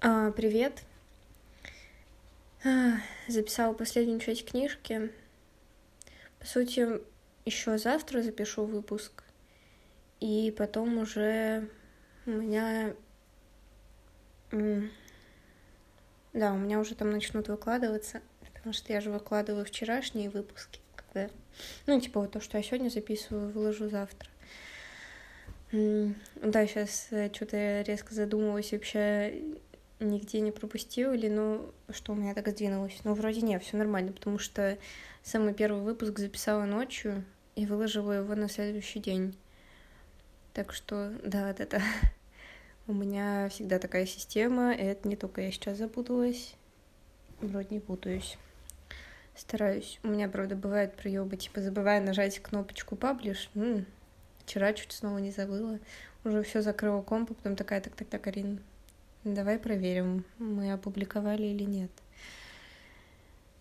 А, привет. А, записала последнюю часть книжки. По сути, еще завтра запишу выпуск. И потом уже у меня... Да, у меня уже там начнут выкладываться, потому что я же выкладываю вчерашние выпуски. Когда... Ну, типа вот то, что я сегодня записываю, выложу завтра. Да, сейчас э, что-то резко задумалась вообще нигде не пропустил или, ну, что у меня так сдвинулось. Ну, вроде нет, все нормально, потому что самый первый выпуск записала ночью и выложила его на следующий день. Так что, да, да, да. У меня всегда такая система, и это не только я сейчас запуталась. Вроде не путаюсь. Стараюсь. У меня, правда, бывают проебы, типа забываю нажать кнопочку паблиш. Вчера чуть снова не забыла. Уже все закрыла комп, потом такая, так, так, так, Арина, Давай проверим, мы опубликовали или нет.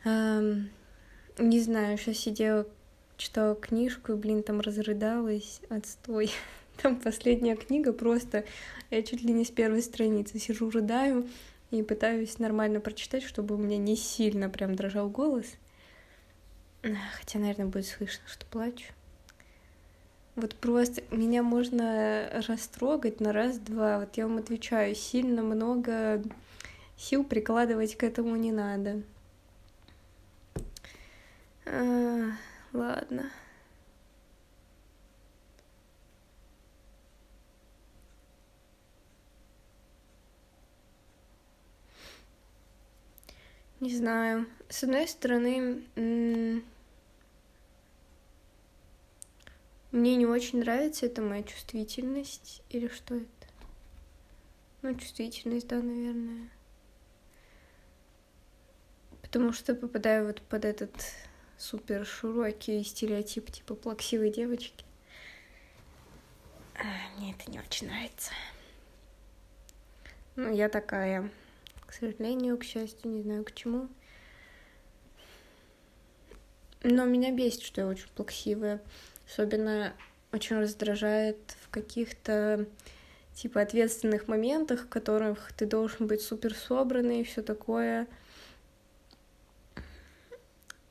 Эм, не знаю, сейчас сидела, читала книжку, и, блин, там разрыдалась, отстой. Там последняя книга, просто я чуть ли не с первой страницы сижу, рыдаю и пытаюсь нормально прочитать, чтобы у меня не сильно прям дрожал голос. Хотя, наверное, будет слышно, что плачу. Вот просто меня можно растрогать на раз-два. Вот я вам отвечаю, сильно много сил прикладывать к этому не надо. А, ладно. Не знаю. С одной стороны, мне не очень нравится эта моя чувствительность или что это? Ну, чувствительность, да, наверное. Потому что попадаю вот под этот супер широкий стереотип типа плаксивой девочки. А, мне это не очень нравится. Ну, я такая, к сожалению, к счастью, не знаю к чему. Но меня бесит, что я очень плаксивая. Особенно очень раздражает в каких-то типа ответственных моментах, в которых ты должен быть супер собранный и все такое.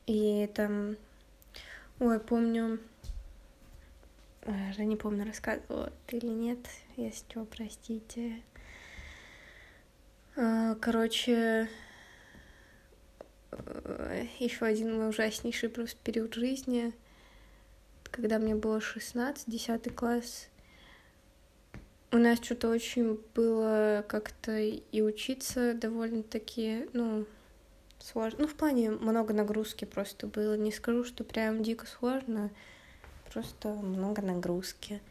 И там, ой, помню, уже не помню, рассказывала ты или нет, если что, простите. А, короче, э, еще один мой ужаснейший просто период жизни — когда мне было 16, 10 класс, у нас что-то очень было как-то и учиться довольно-таки, ну, сложно. Ну, в плане много нагрузки просто было. Не скажу, что прям дико сложно, просто много нагрузки.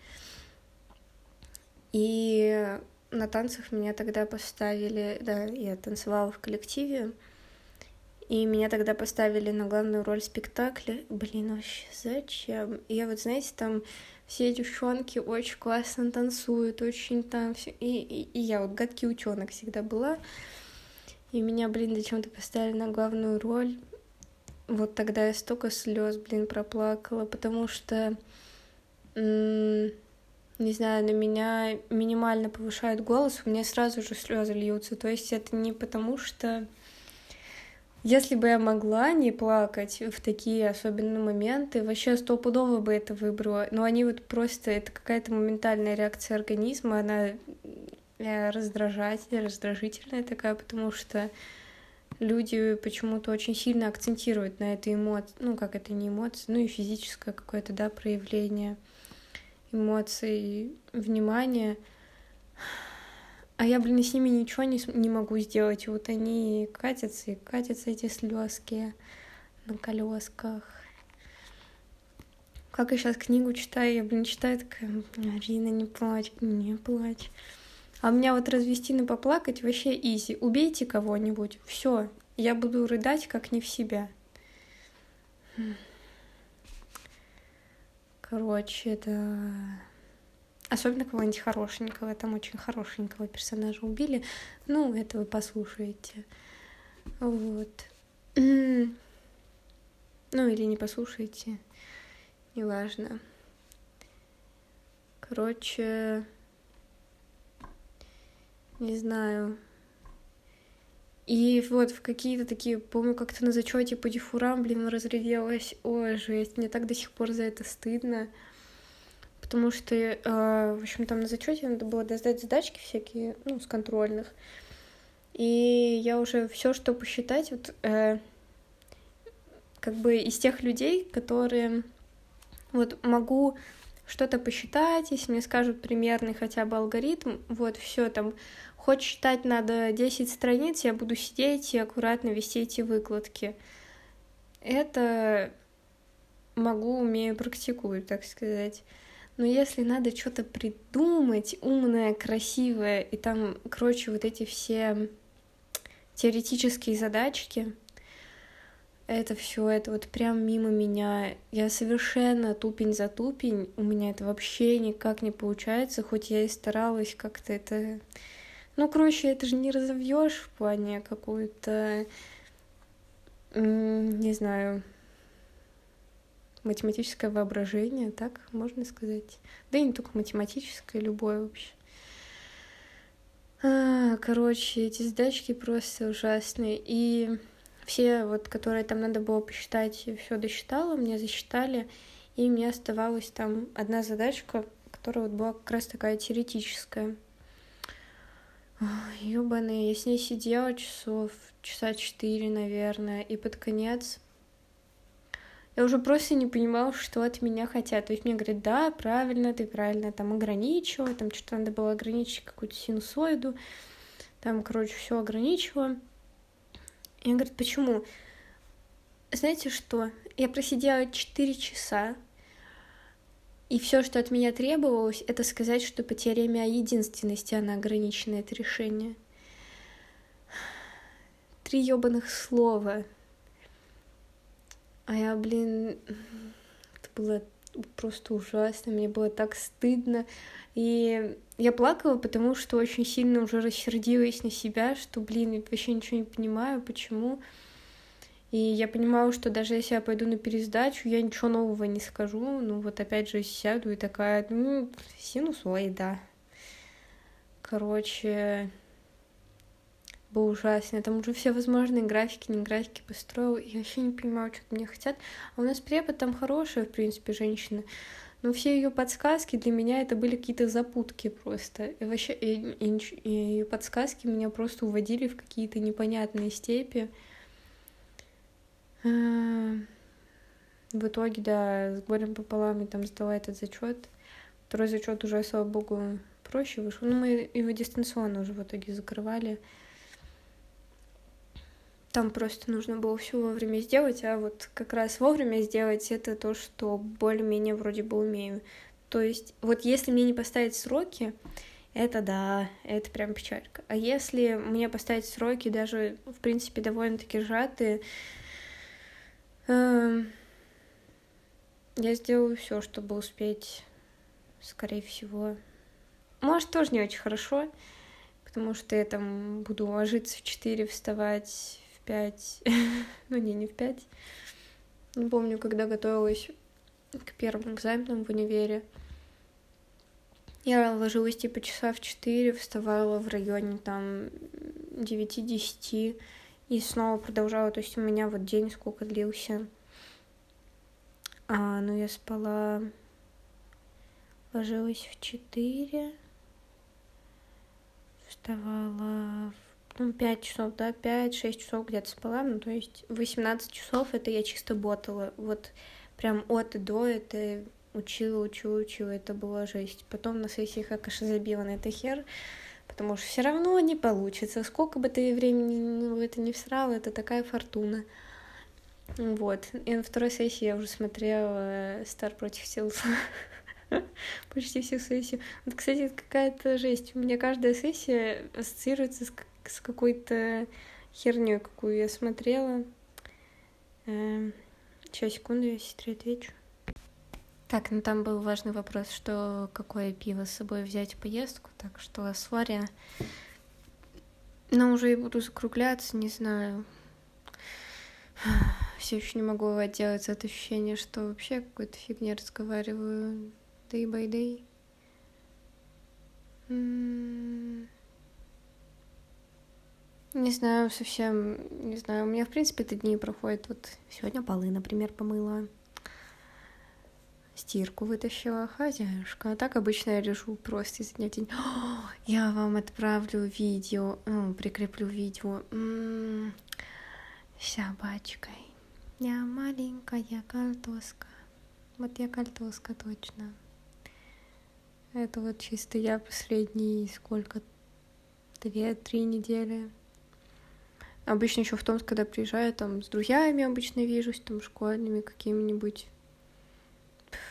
И на танцах меня тогда поставили, да, я танцевала в коллективе, и меня тогда поставили на главную роль спектакля. Блин, вообще зачем? Я вот, знаете, там все девчонки очень классно танцуют, очень там все. И, и, и я вот гадкий утенок всегда была. И меня, блин, зачем-то поставили на главную роль. Вот тогда я столько слез, блин, проплакала, потому что, не знаю, на меня минимально повышает голос, у меня сразу же слезы льются. То есть это не потому что если бы я могла не плакать в такие особенные моменты, вообще стопудово бы это выбрала. Но они вот просто, это какая-то моментальная реакция организма, она э, раздражатель, раздражительная такая, потому что люди почему-то очень сильно акцентируют на этой эмоции, ну, как это не эмоции, ну и физическое какое-то, да, проявление эмоций, внимания. А я, блин, с ними ничего не, не могу сделать. Вот они катятся и катятся эти слезки на колесках. Как я сейчас книгу читаю, я, блин, читаю такая, Арина, не плачь, не плачь. А меня вот развести на поплакать вообще изи. Убейте кого-нибудь, все, я буду рыдать как не в себя. Короче, это... Особенно кого-нибудь хорошенького, там очень хорошенького персонажа убили. Ну, это вы послушаете. Вот. Ну, или не послушаете. Неважно. Короче, не знаю. И вот в какие-то такие, помню, как-то на зачете по дифурам, блин, разревелась. Ой, жесть, мне так до сих пор за это стыдно. Потому что, э, в общем, там на зачете надо было сдать задачки всякие, ну, с контрольных. И я уже все, что посчитать, вот э, как бы из тех людей, которые вот могу что-то посчитать, если мне скажут примерный хотя бы алгоритм, вот все там Хоть читать надо 10 страниц, я буду сидеть и аккуратно вести эти выкладки. Это могу, умею, практикую, так сказать. Но если надо что-то придумать, умное, красивое, и там, короче, вот эти все теоретические задачки, это все, это вот прям мимо меня. Я совершенно тупень за тупень, у меня это вообще никак не получается, хоть я и старалась как-то это ну, короче, это же не разовьешь в плане какую-то, не знаю, математическое воображение, так можно сказать. Да и не только математическое, любое вообще. А, короче, эти задачки просто ужасные. И все, вот, которые там надо было посчитать, все досчитала, мне засчитали, и мне оставалась там одна задачка, которая вот была как раз такая теоретическая. Ёбаный, я с ней сидела часов, часа четыре, наверное, и под конец я уже просто не понимала, что от меня хотят. То есть мне говорят, да, правильно, ты правильно там ограничила, там что-то надо было ограничить какую-то синусоиду, там, короче, все ограничила. И он говорит, почему? Знаете что? Я просидела 4 часа, и все, что от меня требовалось, это сказать, что по теореме о единственности она ограничена, это решение. Три ебаных слова. А я, блин, это было просто ужасно, мне было так стыдно. И я плакала, потому что очень сильно уже рассердилась на себя, что, блин, я вообще ничего не понимаю, почему. И я понимала, что даже если я пойду на пересдачу, я ничего нового не скажу. Ну вот опять же сяду и такая, ну, синусоида. Короче, было ужасно. Там уже все возможные графики, не графики построил. Я вообще не понимаю, что мне хотят. А у нас препод там хорошая, в принципе, женщина. Но все ее подсказки для меня это были какие-то запутки просто. И вообще и, и, и ее подсказки меня просто уводили в какие-то непонятные степи. В итоге, да, с горем пополам я там сдала этот зачет. Второй зачет уже, слава богу, проще вышел. Ну, мы его дистанционно уже в итоге закрывали. Там просто нужно было все вовремя сделать, а вот как раз вовремя сделать это то, что более-менее вроде бы умею. То есть, вот если мне не поставить сроки, это да, это прям печалька. А если мне поставить сроки, даже, в принципе, довольно-таки сжатые, Эм, я сделаю все, чтобы успеть, скорее всего. Может, тоже не очень хорошо, потому что я там буду ложиться в 4, вставать 5. ну, не, не в 5. Не помню, когда готовилась к первым экзаменам в универе. Я ложилась типа часа в 4, вставала в районе там 9-10 и снова продолжала. То есть у меня вот день сколько длился. А, ну я спала, ложилась в четыре, вставала ну, 5 часов, да, 5-6 часов где-то спала, ну, то есть 18 часов это я чисто ботала, вот прям от и до это учила, учила, учила, это была жесть. Потом на сессиях я, забила на это хер, потому что все равно не получится. Сколько бы ты времени в это не всрал, это такая фортуна. Вот. И на второй сессии я уже смотрела Стар против Силс. Почти всю сессию. Вот, кстати, это какая-то жесть. У меня каждая сессия ассоциируется с, с какой-то херней, какую я смотрела. Эм, сейчас, секунду, я сестре отвечу. Так, ну там был важный вопрос, что какое пиво с собой взять в поездку, так что сори. Но уже и буду закругляться, не знаю. Все еще не могу отделаться от ощущения, что вообще какой-то фигне разговариваю day by day. Не знаю, совсем, не знаю. У меня, в принципе, эти дни проходят. Вот сегодня полы, например, помыла. Стирку вытащила, хозяюшка. А так обычно я лежу просто изо дня в день. О, я вам отправлю видео, ну, прикреплю видео. М-м-м. Собачкой. Я маленькая картошка. Вот я картошка точно. Это вот чисто я последние сколько? Две-три недели. Обычно еще в том, когда приезжаю, там с друзьями обычно вижусь, там школьными какими-нибудь.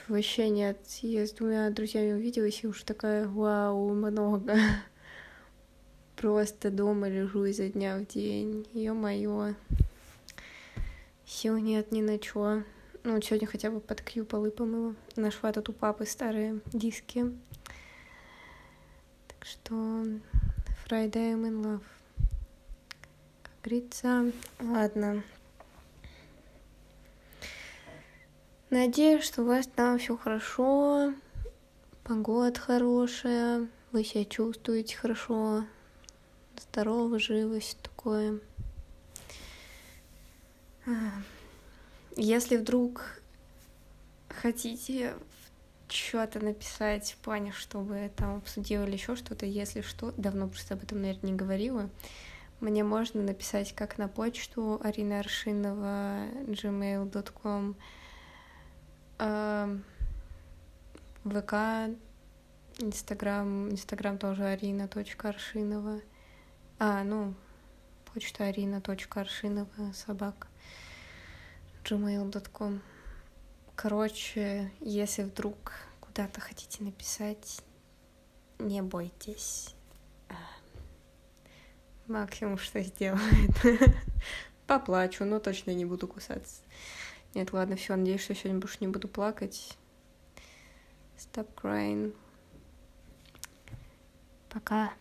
Вообще нет. Я с двумя друзьями увиделась и уж такая, вау, много. Просто дома лежу изо дня в день. Ё-моё. Сил нет ни на чё. Ну, вот сегодня хотя бы под кью полы помыла. Нашла тут у папы старые диски. Так что Friday I'm in love говорится. Ладно. Надеюсь, что у вас там все хорошо, погода хорошая, вы себя чувствуете хорошо, здорово, живы, все такое. Если вдруг хотите что-то написать в плане, чтобы там обсудила или еще что-то, если что, давно просто об этом, наверное, не говорила, мне можно написать как на почту Арина Аршинова gmail.com ВК, Инстаграм, Инстаграм тоже Арина точка Аршинова. А, ну, почта Арина точка Аршинова собак gmail.com. Короче, если вдруг куда-то хотите написать, не бойтесь максимум, что сделает. Поплачу, но точно не буду кусаться. Нет, ладно, все, надеюсь, что сегодня больше не буду плакать. Stop crying. Пока.